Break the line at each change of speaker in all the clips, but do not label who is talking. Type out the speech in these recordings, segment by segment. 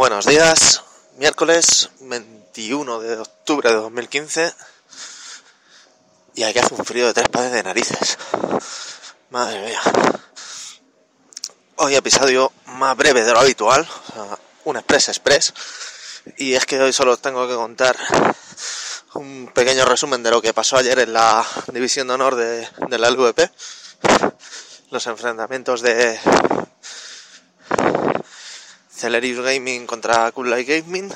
Buenos días, miércoles 21 de octubre de 2015 y aquí hace un frío de tres pares de narices. Madre mía. Hoy episodio más breve de lo habitual, un express express, y es que hoy solo tengo que contar un pequeño resumen de lo que pasó ayer en la división de honor de, de la LVP, los enfrentamientos de Celerius Gaming contra Cool Light Gaming.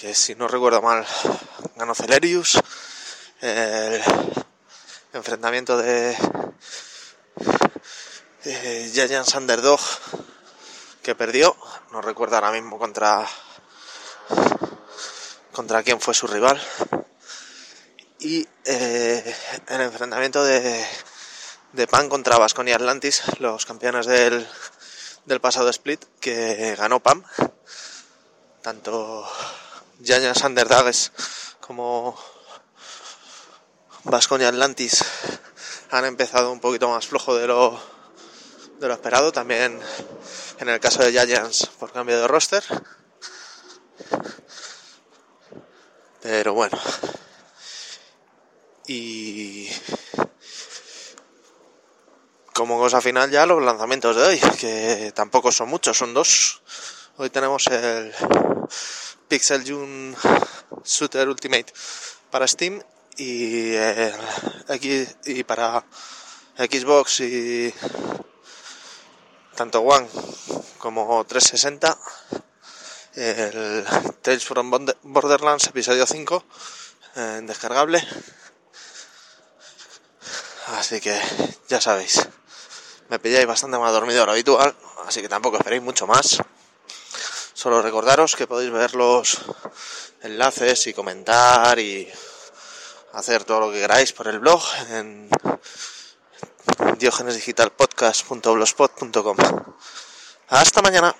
Que si no recuerdo mal, ganó Celerius. El enfrentamiento de, de Giants que perdió. No recuerdo ahora mismo contra contra quién fue su rival. Y eh, el enfrentamiento de, de Pan contra Vasconia Atlantis, los campeones del, del pasado split que ganó PAM. Tanto Giants Underdogs como Vasconia Atlantis han empezado un poquito más flojo de lo, de lo esperado. También en el caso de Giants por cambio de roster. Pero bueno. Y como cosa final ya los lanzamientos de hoy, que tampoco son muchos, son dos. Hoy tenemos el Pixel June Shooter Ultimate para Steam y, para Xbox y tanto One como 360 el Tales from Borderlands episodio 5 en descargable. Así que ya sabéis me pilláis bastante más dormido de lo habitual, así que tampoco esperéis mucho más. Solo recordaros que podéis ver los enlaces y comentar y hacer todo lo que queráis por el blog en diogenesdigitalpodcast.blogspot.com. Hasta mañana.